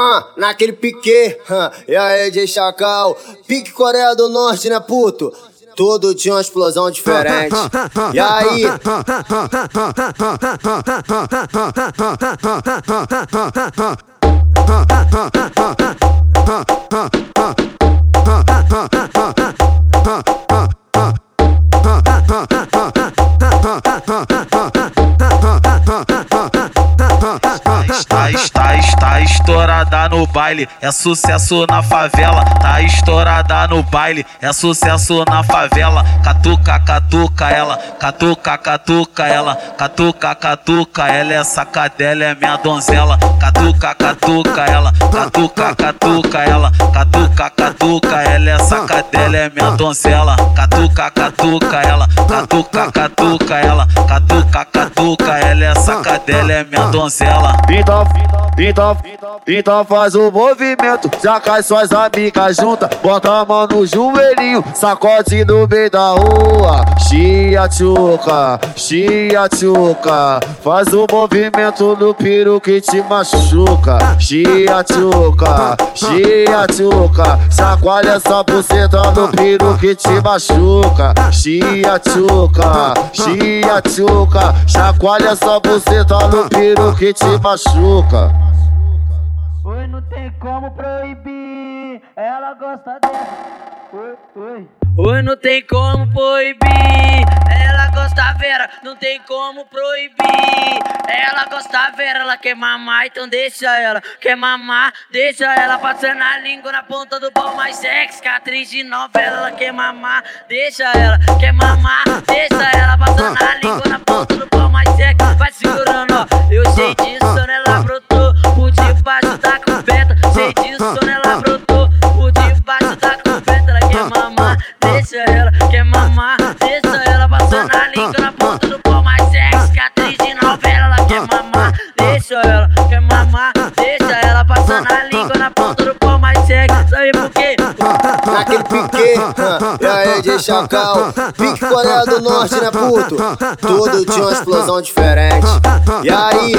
Ah, naquele pique, e aí, de Chacal, pique Coreia do Norte, né, puto? Tudo tinha uma explosão diferente. E aí? Está, está, está estourada no baile, é sucesso na favela. Tá estourada no baile, é sucesso na favela. Catuca, catuca ela, catuca, catuca ela, catuca, catuca ela. Essa cadela é minha donzela. Catuca, catuca ela, catuca, catuca ela, catuca, catuca ela. Essa cadela é minha donzela. Catuca, catuca ela, catuca, catuca ela, catuca, catuca ela. Essa cadela é minha donzela. Então, então, então faz o movimento, já cai suas amigas juntas, bota a mão no joelhinho, sacode no meio da rua. Chia tchuca, chia tchuca, faz o movimento no piro que te machuca. Chia tchuca, chia tchuca, chacoalha essa buceta no piro que te machuca. Chia tchuca, chia tchuca, chacoalha essa buceta no piro que te machuca. Tem como proibir. Ela gosta dessa. Oi, oi. Oi, não tem como proibir. Ela gosta vera, não tem como proibir. Ela gosta vera, ela quer mamar, então deixa ela. Quer mamar, deixa ela passando a língua na ponta do pau mais sexy. Que atriz de novela, ela quer mamar, deixa ela. Quer mamar, deixa ela passando quê? E aí de chacal, pique Coreia do Norte, né puto? Tudo tinha uma explosão diferente. E aí?